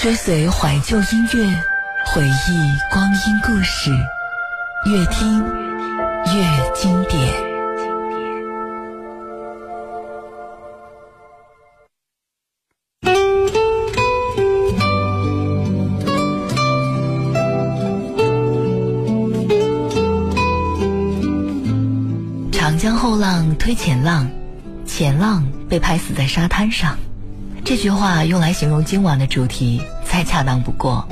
追随怀旧音乐，回忆光阴故事，越听越经典。长江后浪推前浪，前浪被拍死在沙滩上。这句话用来形容今晚的主题再恰当不过。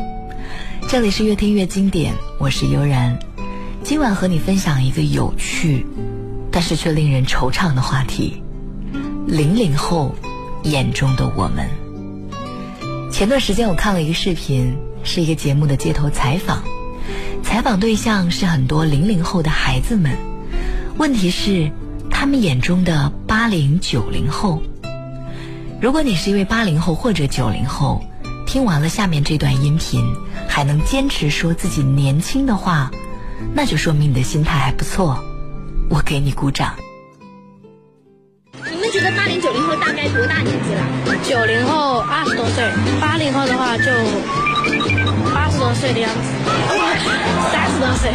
这里是越听越经典，我是悠然。今晚和你分享一个有趣，但是却令人惆怅的话题：零零后眼中的我们。前段时间我看了一个视频，是一个节目的街头采访，采访对象是很多零零后的孩子们。问题是，他们眼中的八零九零后。如果你是一位八零后或者九零后，听完了下面这段音频，还能坚持说自己年轻的话，那就说明你的心态还不错，我给你鼓掌。你们觉得八零九零后大概多大年纪了？九零后二十多岁，八零后的话就八十多岁的样子，三十多岁，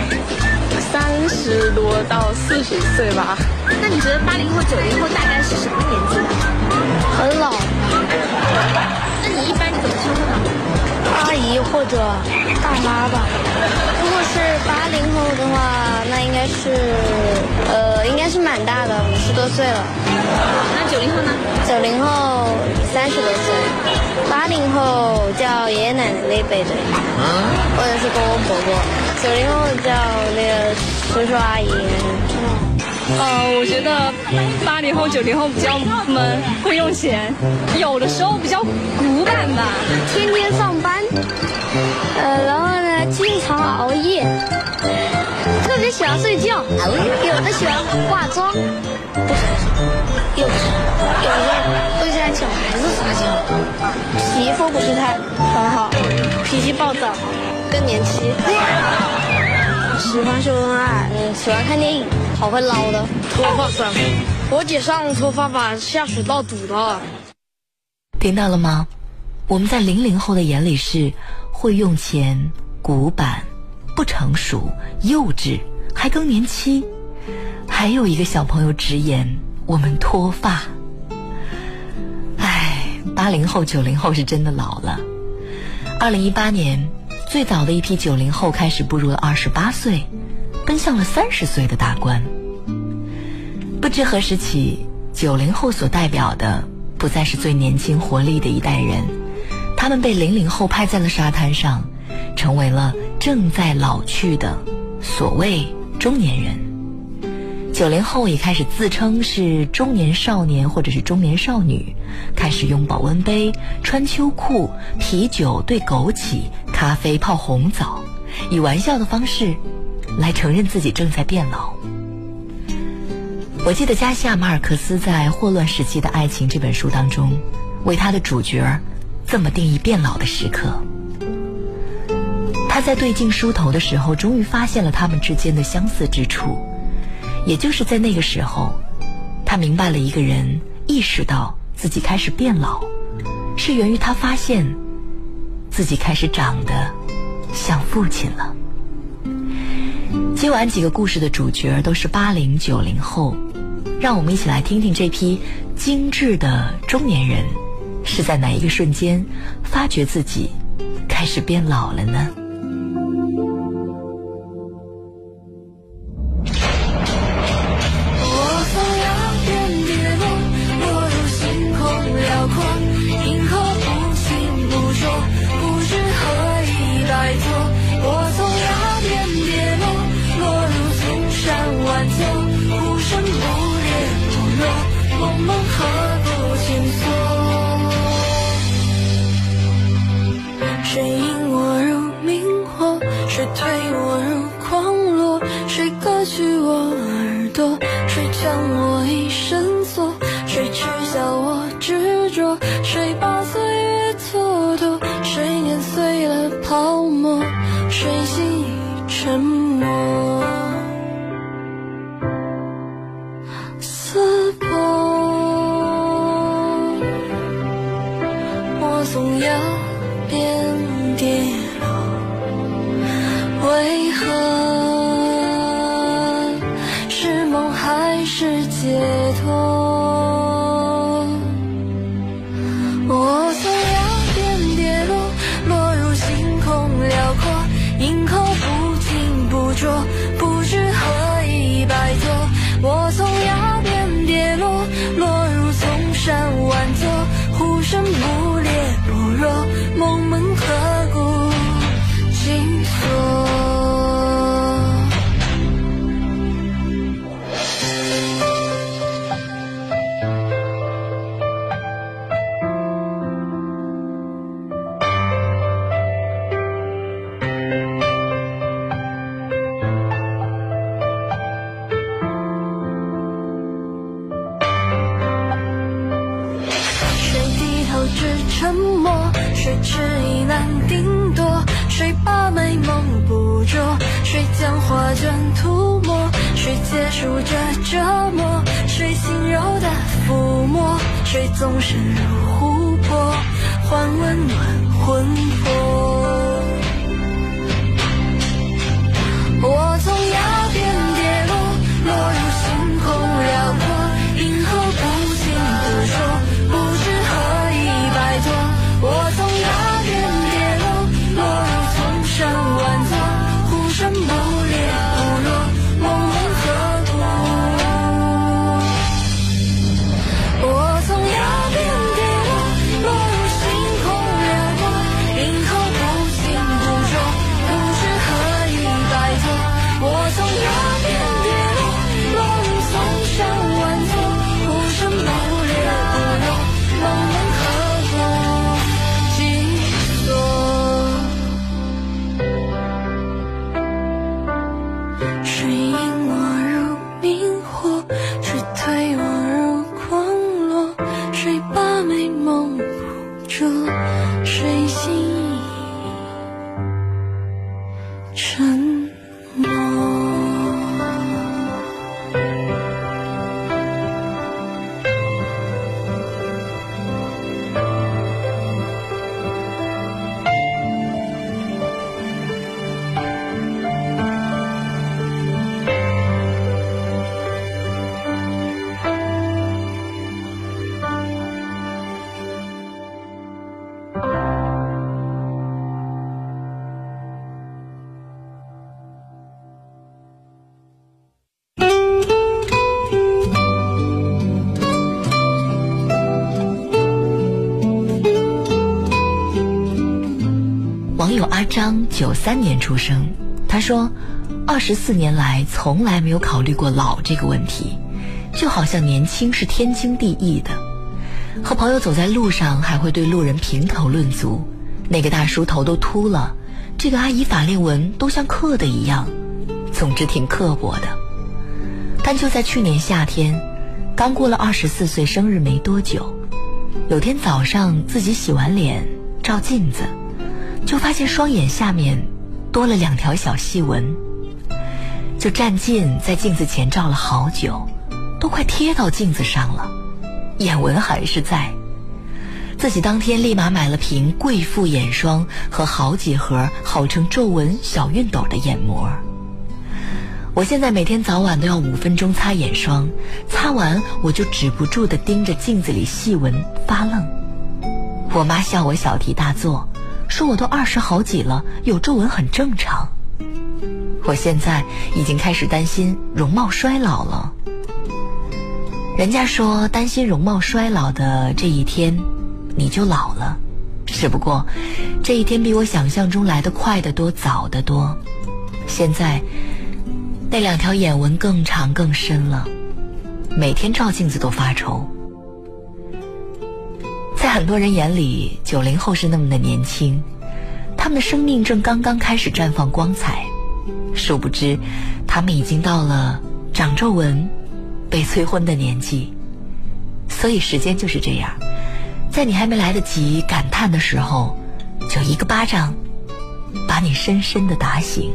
三十多到四十岁吧。那你觉得八零后九零后大概是什么年纪的？很老。那你一般怎么称呼他们？阿姨或者大妈吧。如果是八零后的话，那应该是呃，应该是蛮大的，五十多岁了。那九零后呢？九零后三十多岁，八零后叫爷爷奶奶那辈的，或者是公公婆婆。九零后叫那个叔叔阿姨。呃，我觉得八零后、九零后比较闷，会用钱，有的时候比较古板吧，天天上班，呃，然后呢，经常熬夜，特别喜欢睡觉，有的喜欢化妆，不是，有时有的会像小孩子撒娇，皮肤不是太很好，脾气暴躁，更年期，喜欢秀恩爱，嗯，喜欢看电影。好会唠的，脱发算我姐上脱发把下水道堵了。听到了吗？我们在零零后的眼里是会用钱、古板、不成熟、幼稚，还更年期。还有一个小朋友直言我们脱发。唉，八零后、九零后是真的老了。二零一八年，最早的一批九零后开始步入了二十八岁。奔向了三十岁的大关。不知何时起，九零后所代表的不再是最年轻活力的一代人，他们被零零后拍在了沙滩上，成为了正在老去的所谓中年人。九零后也开始自称是中年少年或者是中年少女，开始用保温杯、穿秋裤、啤酒兑枸杞、咖啡泡红枣，以玩笑的方式。来承认自己正在变老。我记得加西亚马尔克斯在《霍乱时期的爱情》这本书当中，为他的主角这么定义变老的时刻。他在对镜梳头的时候，终于发现了他们之间的相似之处。也就是在那个时候，他明白了一个人意识到自己开始变老，是源于他发现自己开始长得像父亲了。今晚几个故事的主角都是八零九零后，让我们一起来听听这批精致的中年人是在哪一个瞬间发觉自己开始变老了呢？dream. 九三年出生，他说，二十四年来从来没有考虑过老这个问题，就好像年轻是天经地义的。和朋友走在路上，还会对路人评头论足，那个大叔头都秃了，这个阿姨法令纹都像刻的一样，总之挺刻薄的。但就在去年夏天，刚过了二十四岁生日没多久，有天早上自己洗完脸照镜子。就发现双眼下面多了两条小细纹，就站近在镜子前照了好久，都快贴到镜子上了，眼纹还是在。自己当天立马买了瓶贵妇眼霜和好几盒号称皱纹小熨斗的眼膜。我现在每天早晚都要五分钟擦眼霜，擦完我就止不住地盯着镜子里细纹发愣。我妈笑我小题大做。说我都二十好几了，有皱纹很正常。我现在已经开始担心容貌衰老了。人家说担心容貌衰老的这一天，你就老了。只不过这一天比我想象中来的快得多，早得多。现在那两条眼纹更长更深了，每天照镜子都发愁。在很多人眼里，九零后是那么的年轻，他们的生命正刚刚开始绽放光彩。殊不知，他们已经到了长皱纹、被催婚的年纪。所以时间就是这样，在你还没来得及感叹的时候，就一个巴掌把你深深的打醒。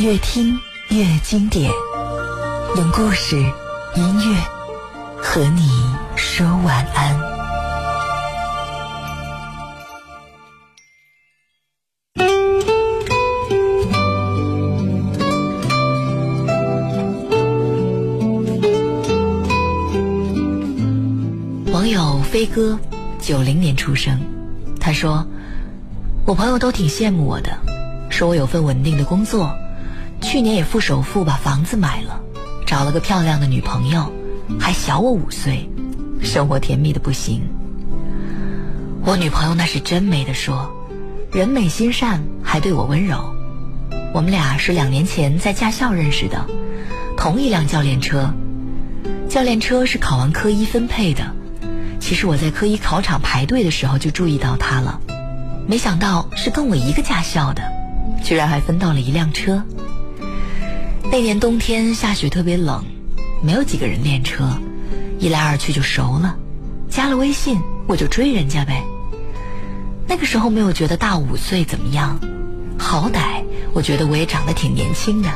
越听越经典用故事音乐和你说晚安。网友飞哥九零年出生他说我朋友都挺羡慕我的说我有份稳定的工作去年也付首付把房子买了，找了个漂亮的女朋友，还小我五岁，生活甜蜜的不行。我女朋友那是真没得说，人美心善，还对我温柔。我们俩是两年前在驾校认识的，同一辆教练车，教练车是考完科一分配的。”其实我在科一考场排队的时候就注意到他了，没想到是跟我一个驾校的，居然还分到了一辆车。那年冬天下雪特别冷，没有几个人练车，一来二去就熟了，加了微信我就追人家呗。那个时候没有觉得大五岁怎么样，好歹我觉得我也长得挺年轻的。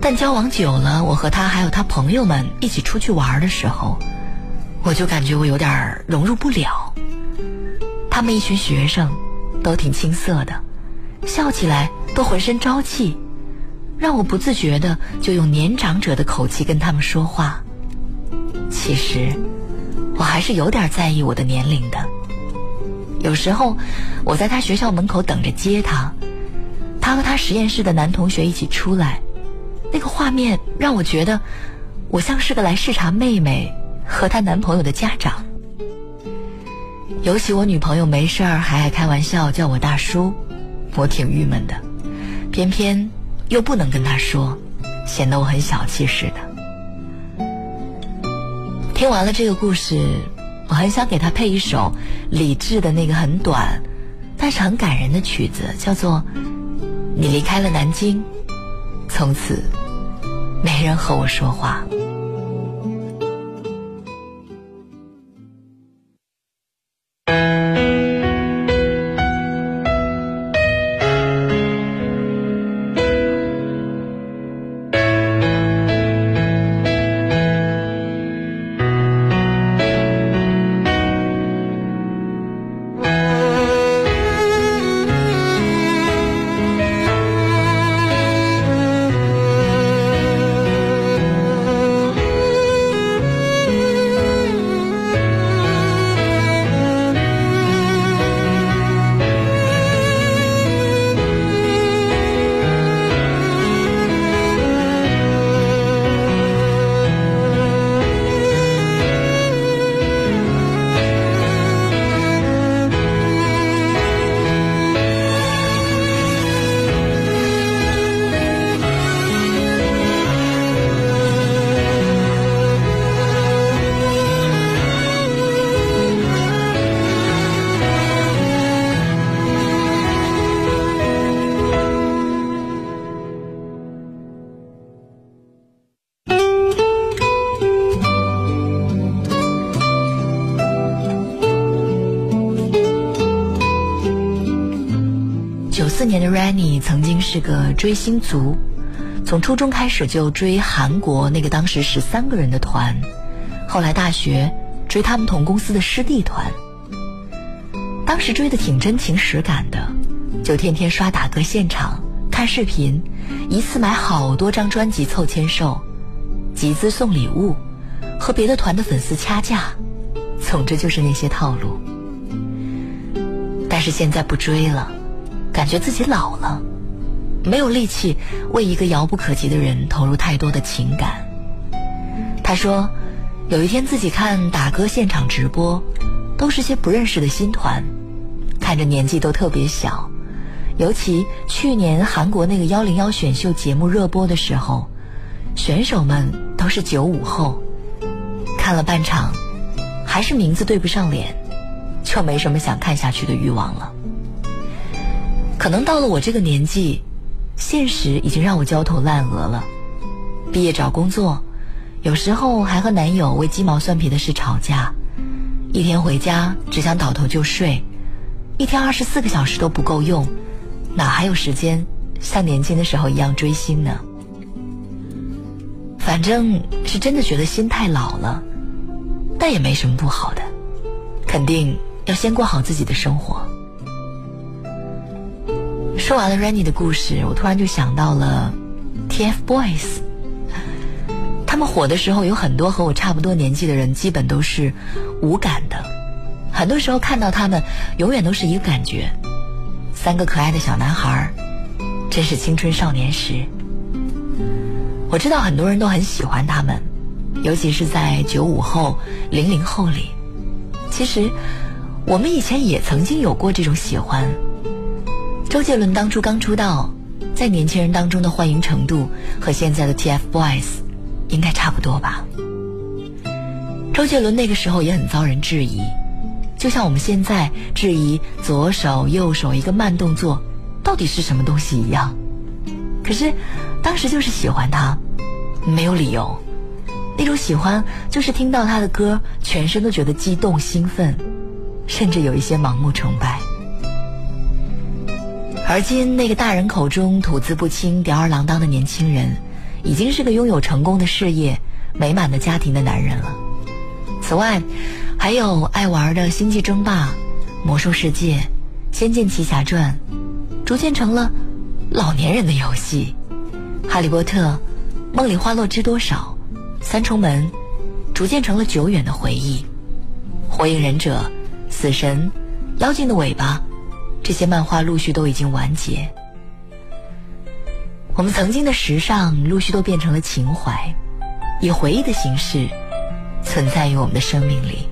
但交往久了，我和他还有他朋友们一起出去玩的时候。我就感觉我有点融入不了。他们一群学生，都挺青涩的，笑起来都浑身朝气，让我不自觉的就用年长者的口气跟他们说话。其实，我还是有点在意我的年龄的。有时候，我在他学校门口等着接他，他和他实验室的男同学一起出来，那个画面让我觉得，我像是个来视察妹妹。和她男朋友的家长，尤其我女朋友没事儿还爱开玩笑叫我大叔，我挺郁闷的，偏偏又不能跟他说，显得我很小气似的。听完了这个故事，我很想给他配一首李志的那个很短，但是很感人的曲子，叫做《你离开了南京，从此没人和我说话》。个追星族，从初中开始就追韩国那个当时十三个人的团，后来大学追他们同公司的师弟团。当时追的挺真情实感的，就天天刷打歌现场、看视频，一次买好多张专辑凑签售，集资送礼物，和别的团的粉丝掐架，总之就是那些套路。但是现在不追了。感觉自己老了，没有力气为一个遥不可及的人投入太多的情感。他说，有一天自己看打歌现场直播，都是些不认识的新团，看着年纪都特别小。尤其去年韩国那个幺零幺选秀节目热播的时候，选手们都是九五后，看了半场，还是名字对不上脸，就没什么想看下去的欲望了。可能到了我这个年纪，现实已经让我焦头烂额了。毕业找工作，有时候还和男友为鸡毛蒜皮的事吵架，一天回家只想倒头就睡，一天二十四个小时都不够用，哪还有时间像年轻的时候一样追星呢？反正是真的觉得心太老了，但也没什么不好的，肯定要先过好自己的生活。说完了 Rainy 的故事，我突然就想到了 TFBOYS。他们们火的时候，有很多和我差不多年纪的人，基本都是无感的。很多时候看到他们，永远都是一个感觉：三个可爱的小男孩，真是青春少年时。我知道很多人都很喜欢他们，尤其是在九五后、零零后里。其实，我们以前也曾经有过这种喜欢。周杰伦当初刚出道，在年轻人当中的欢迎程度和现在的 TFBOYS 应该差不多吧。周杰伦那个时候也很遭人质疑，就像我们现在质疑左手右手一个慢动作到底是什么东西一样。可是当时就是喜欢他，没有理由。那种喜欢就是听到他的歌，全身都觉得激动兴奋，甚至有一些盲目崇拜。而今那个大人口中吐字不清、吊儿郎当的年轻人，已经是个拥有成功的事业、美满的家庭的男人了。此外，还有爱玩的《星际争霸》《魔兽世界》《仙剑奇侠传》，逐渐成了老年人的游戏。《哈利波特》《梦里花落知多少》《三重门》，逐渐成了久远的回忆。《火影忍者》《死神》《妖精的尾巴》。这些漫画陆续都已经完结，我们曾经的时尚陆续都变成了情怀，以回忆的形式存在于我们的生命里。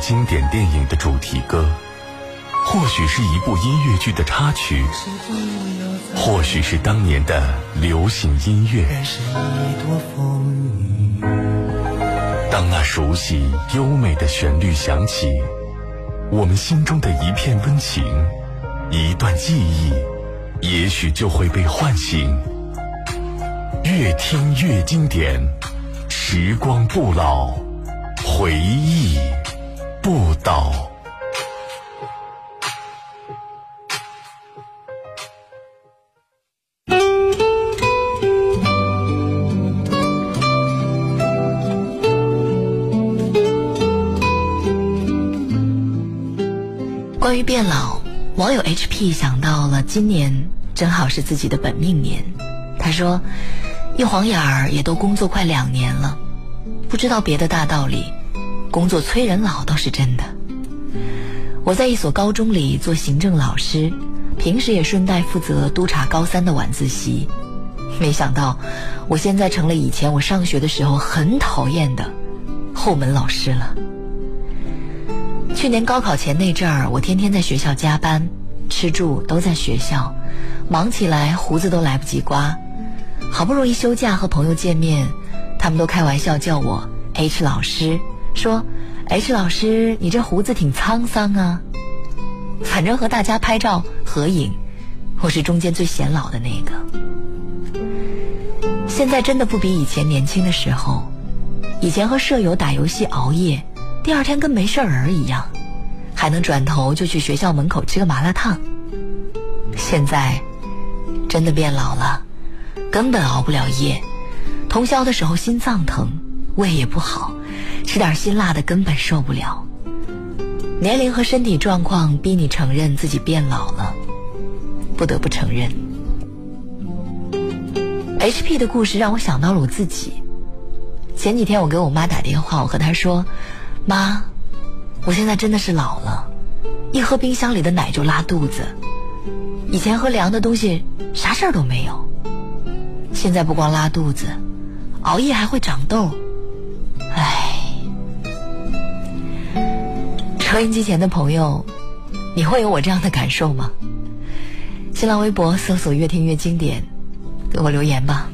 经典电影的主题歌，或许是一部音乐剧的插曲，或许是当年的流行音乐。当那熟悉优美的旋律响起，我们心中的一片温情，一段记忆，也许就会被唤醒。越听越经典，时光不老，回忆不倒。关于变老，网友 HP 想到了今年正好是自己的本命年。他说：“一晃眼儿也都工作快两年了，不知道别的大道理，工作催人老倒是真的。我在一所高中里做行政老师，平时也顺带负责督查高三的晚自习。没想到，我现在成了以前我上学的时候很讨厌的后门老师了。”去年高考前那阵儿，我天天在学校加班，吃住都在学校，忙起来胡子都来不及刮。好不容易休假和朋友见面，他们都开玩笑叫我 H 老师，说 H 老师你这胡子挺沧桑啊。反正和大家拍照合影，我是中间最显老的那个。现在真的不比以前年轻的时候，以前和舍友打游戏熬夜。第二天跟没事人一样，还能转头就去学校门口吃个麻辣烫。现在真的变老了，根本熬不了夜。通宵的时候心脏疼，胃也不好，吃点辛辣的根本受不了。年龄和身体状况逼你承认自己变老了，不得不承认。HP 的故事让我想到了我自己。前几天我给我妈打电话，我和她说。妈，我现在真的是老了，一喝冰箱里的奶就拉肚子。以前喝凉的东西啥事儿都没有，现在不光拉肚子，熬夜还会长痘。收音机前的朋友，你会有我这样的感受吗？新浪微博搜索“越听越经典”，给我留言吧。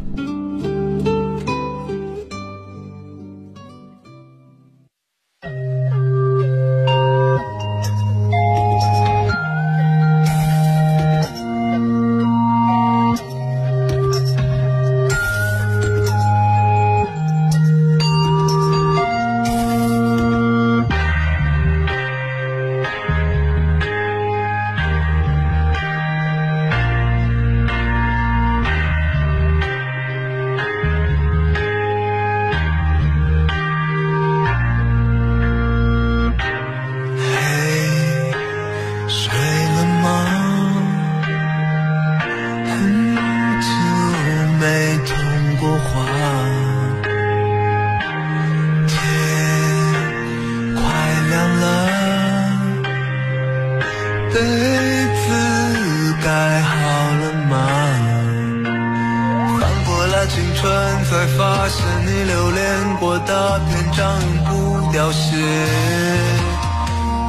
像不凋谢。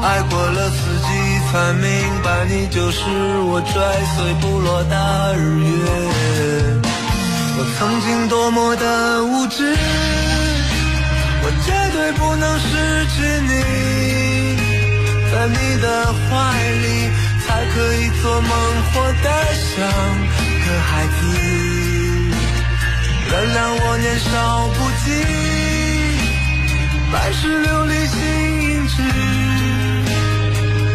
爱过了四季，才明白你就是我拽碎不落的日月。我曾经多么的无知，我绝对不能失去你，在你的怀里才可以做梦，活得像个孩子。原谅我年少不羁。半世流离心已止，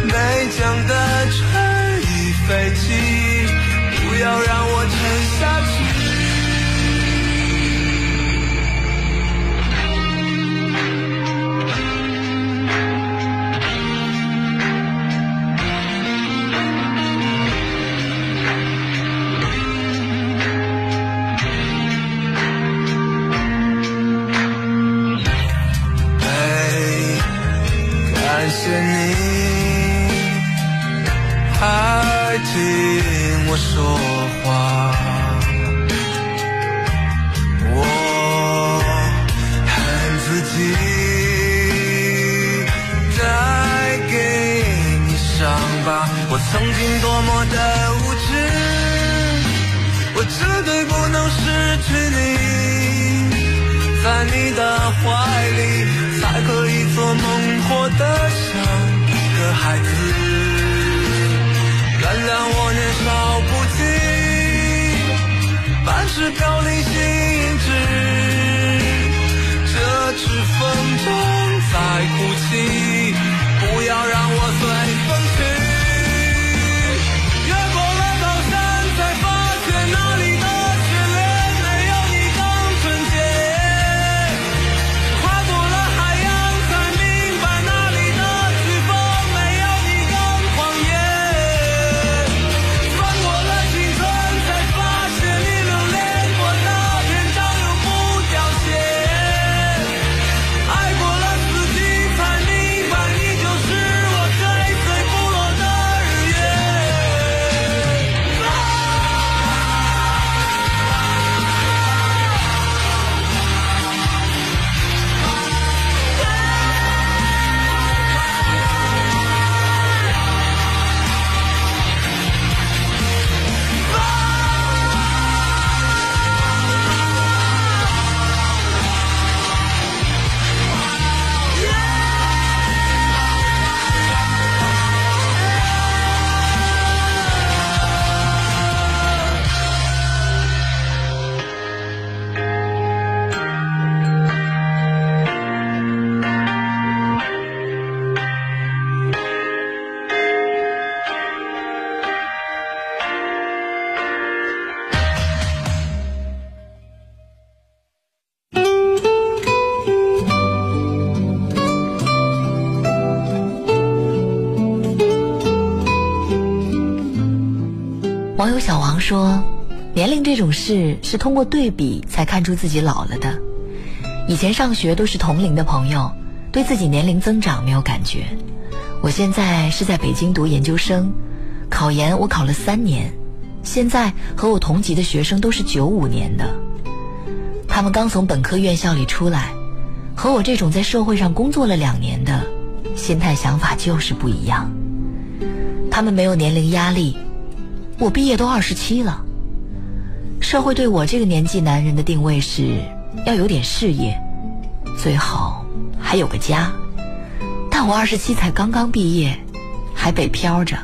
内江的春已飞起，不要让我沉下去。听我说话。我恨自己带给你伤疤。我曾经多么的无知，我绝对不能失去你，在你的怀里才可以做梦，活得像个孩子。但我年少不羁，半是飘零心智，这只风筝在哭泣，说：“年龄这种事是通过对比才看出自己老了的。以前上学都是同龄的朋友，对自己年龄增长没有感觉。我现在是在北京读研究生，考研我考了三年，现在和我同级的学生都是九五年的，他们刚从本科院校里出来，和我这种在社会上工作了两年的，心态想法就是不一样。他们没有年龄压力。”我毕业都二十七了，社会对我这个年纪男人的定位是要有点事业，最好还有个家。但我二十七才刚刚毕业，还北漂着。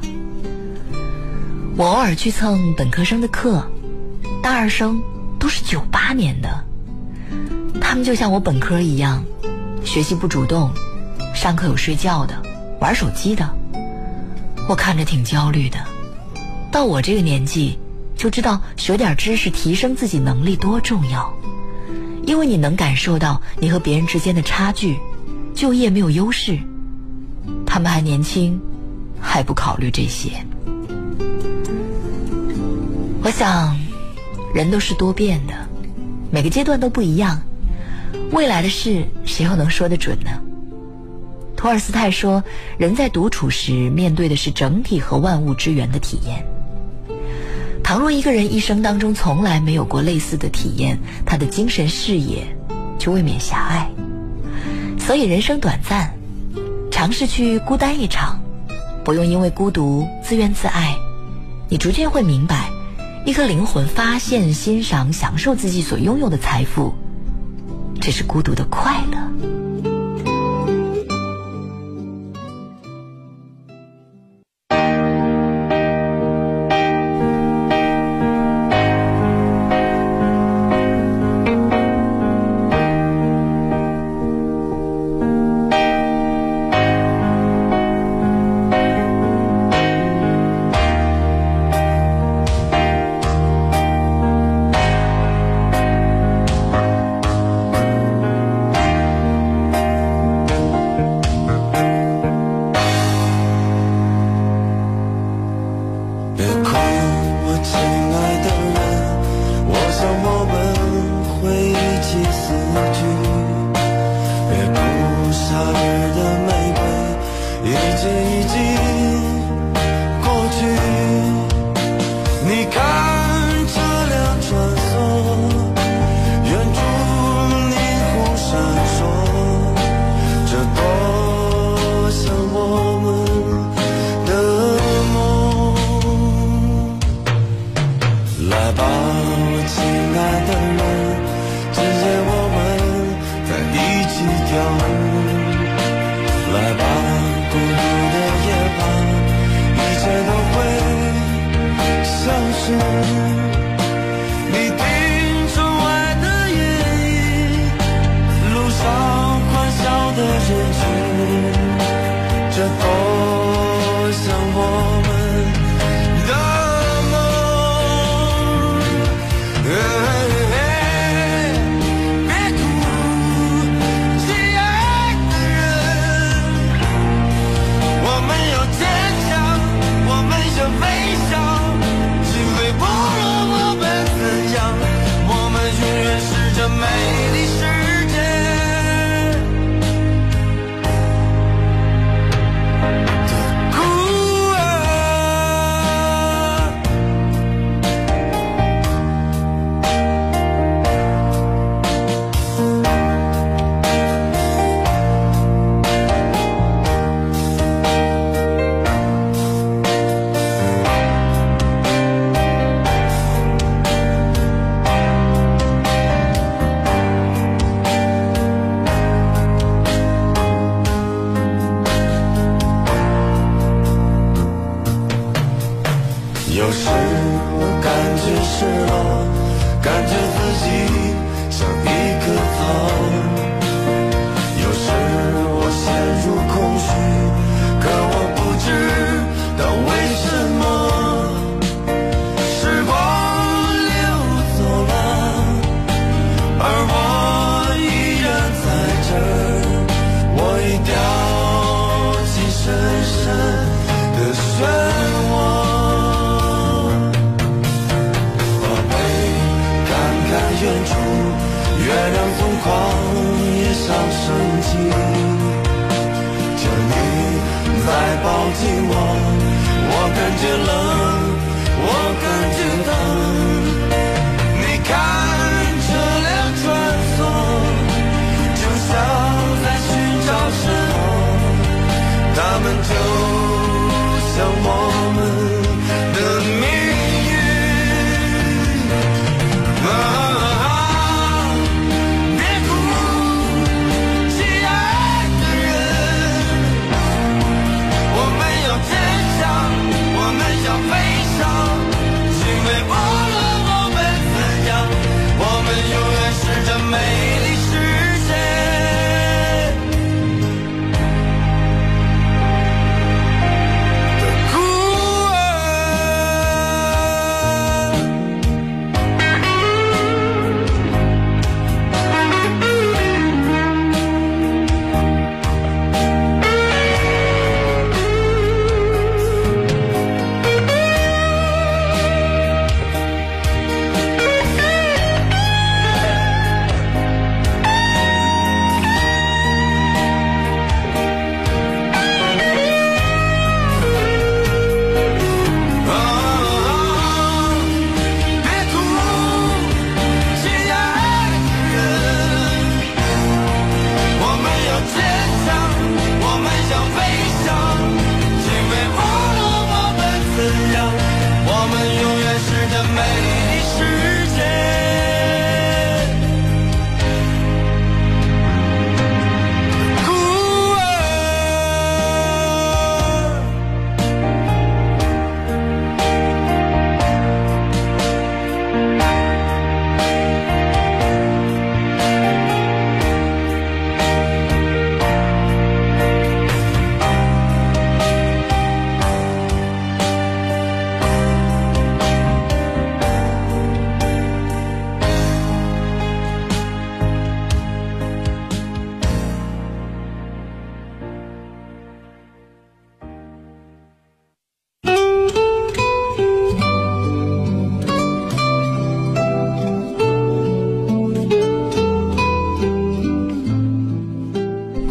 我偶尔去蹭本科生的课，大二生都是九八年的，他们就像我本科一样，学习不主动，上课有睡觉的，玩手机的，我看着挺焦虑的。到我这个年纪，就知道学点知识提升自己能力多重要，因为你能感受到你和别人之间的差距，就业没有优势。他们还年轻，还不考虑这些。我想，人都是多变的，每个阶段都不一样，未来的事谁又能说得准呢？托尔斯泰说：“人在独处时，面对的是整体和万物之源的体验。”倘若一个人一生当中从来没有过类似的体验，他的精神视野就未免狭隘。所以人生短暂，尝试去孤单一场，不用因为孤独自怨自艾。你逐渐会明白，一颗灵魂发现、欣赏、享受自己所拥有的财富，这是孤独的快乐。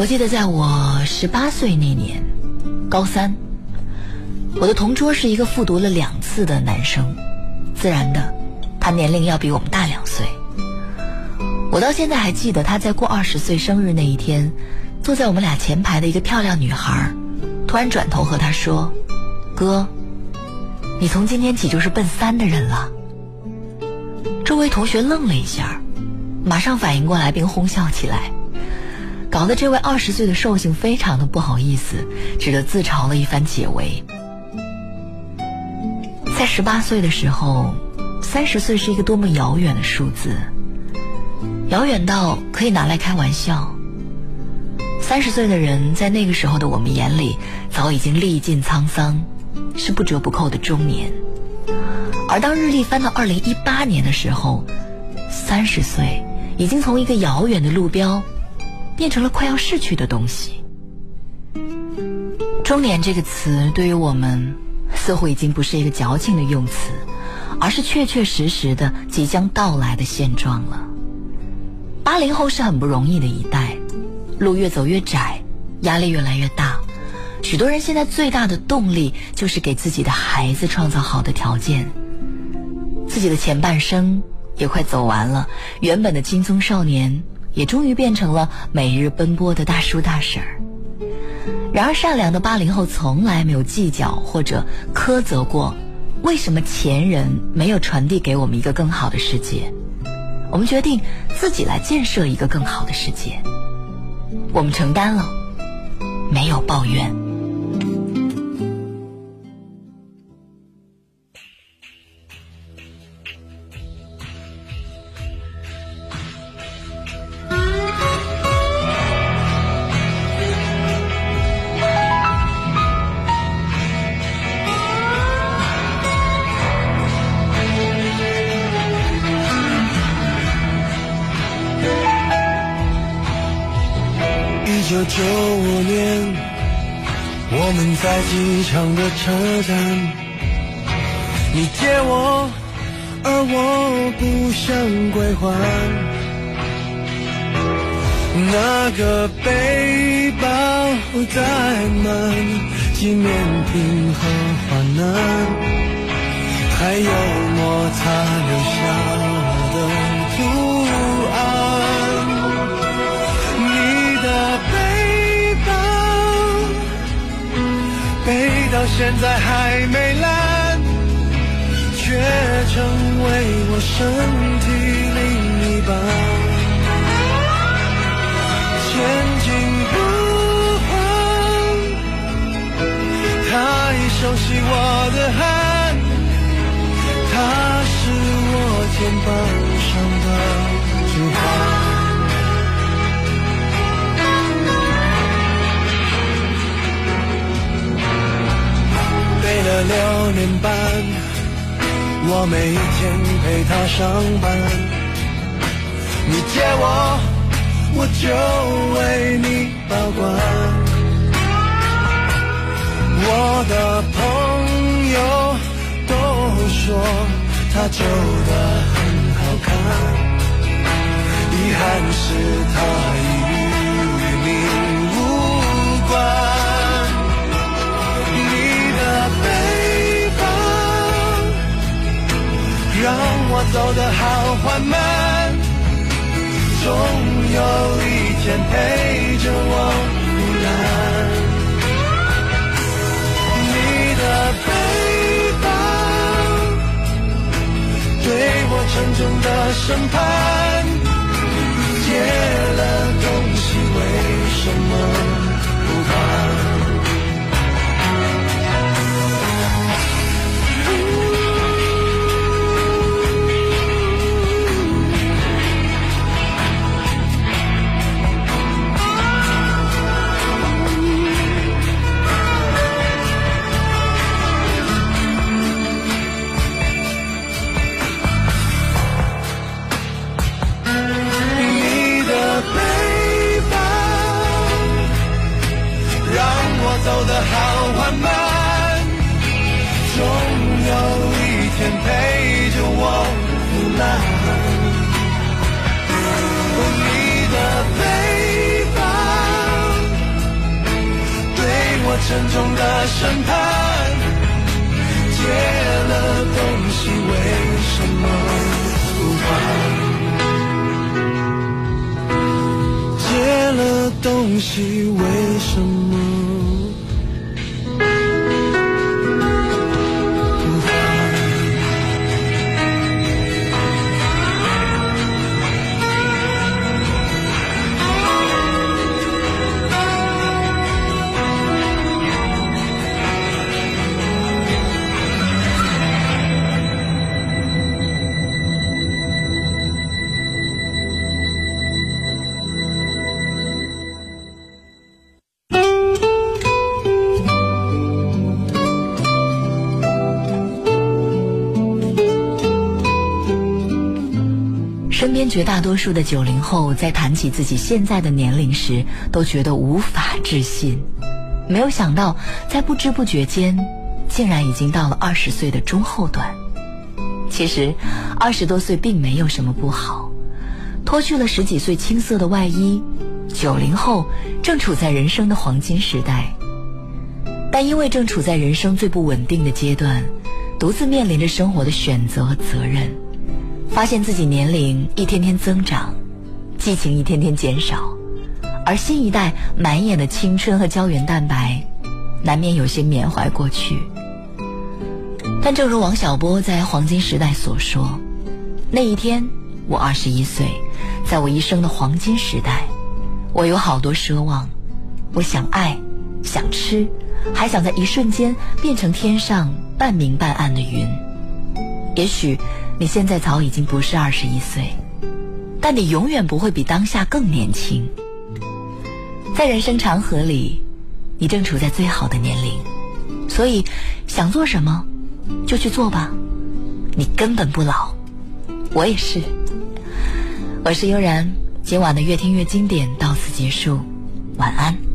记得在我十八岁那年，高三，我的同桌是一个复读了两次的男生，自然的，他年龄要比我们大两岁。我到现在还记得他在过二十岁生日那一天，坐在我们俩前排的一个漂亮女孩，突然转头和他说：“哥，你从今天起就是奔三的人了。”周围同学愣了一下，马上反应过来并哄笑起来。搞得这位二十岁的寿星非常的不好意思，只得自嘲了一番解围。在十八岁的时候，三十岁是一个多么遥远的数字，遥远到可以拿来开玩笑。三十岁的人在那个时候的我们眼里，早已经历尽沧桑，是不折不扣的中年。而当日历翻到二零一八年的时候，三十岁已经从一个遥远的路标。变成了快要逝去的东西。中年这个词对于我们，似乎已经不是一个矫情的用词，而是确确实实的即将到来的现状了。八零后是很不容易的一代，路越走越窄，压力越来越大。许多人现在最大的动力就是给自己的孩子创造好的条件。自己的前半生也快走完了，原本的青葱少年。也终于变成了每日奔波的大叔大婶儿。然而，善良的八零后从来没有计较或者苛责过，为什么前人没有传递给我们一个更好的世界？我们决定自己来建设一个更好的世界。我们承担了，没有抱怨。机场的车站，你借我，而我不想归还。那个背包载满纪念品和患难，还有摩擦留下现在还没烂，却成为我身体另一半。前进不慌，他已熟悉我的汗，他是我肩膀上的珠环。了六年半，我每天陪他上班，你借我。我就为你保管。我的朋友都说他旧的很好看，遗憾是他让我走得好缓慢。总有一天陪着我腐烂。你的背包对我沉重的审判，借了东西为什么身边绝大多数的九零后在谈起自己现在的年龄时，都觉得无法置信。没有想到，在不知不觉间，竟然已经到了二十岁的中后段。其实，二十多岁并没有什么不好，脱去了十几岁青涩的外衣，九零后正处在人生的黄金时代。但因为正处在人生最不稳定的阶段，独自面临着生活的选择和责任。发现自己年龄一天天增长，激情一天天减少，而新一代满眼的青春和胶原蛋白，难免有些缅怀过去。但正如王小波在《黄金时代》所说，那一天我二十一岁，在我一生的黄金时代，我有好多奢望，我想爱，想吃，还想在一瞬间变成天上半明半暗的云。也许。你现在早已经不是二十一岁，但你永远不会比当下更年轻。在人生长河里，你正处在最好的年龄，所以想做什么就去做吧，你根本不老。我也是。我是悠然，今晚的越听越经典到此结束，晚安。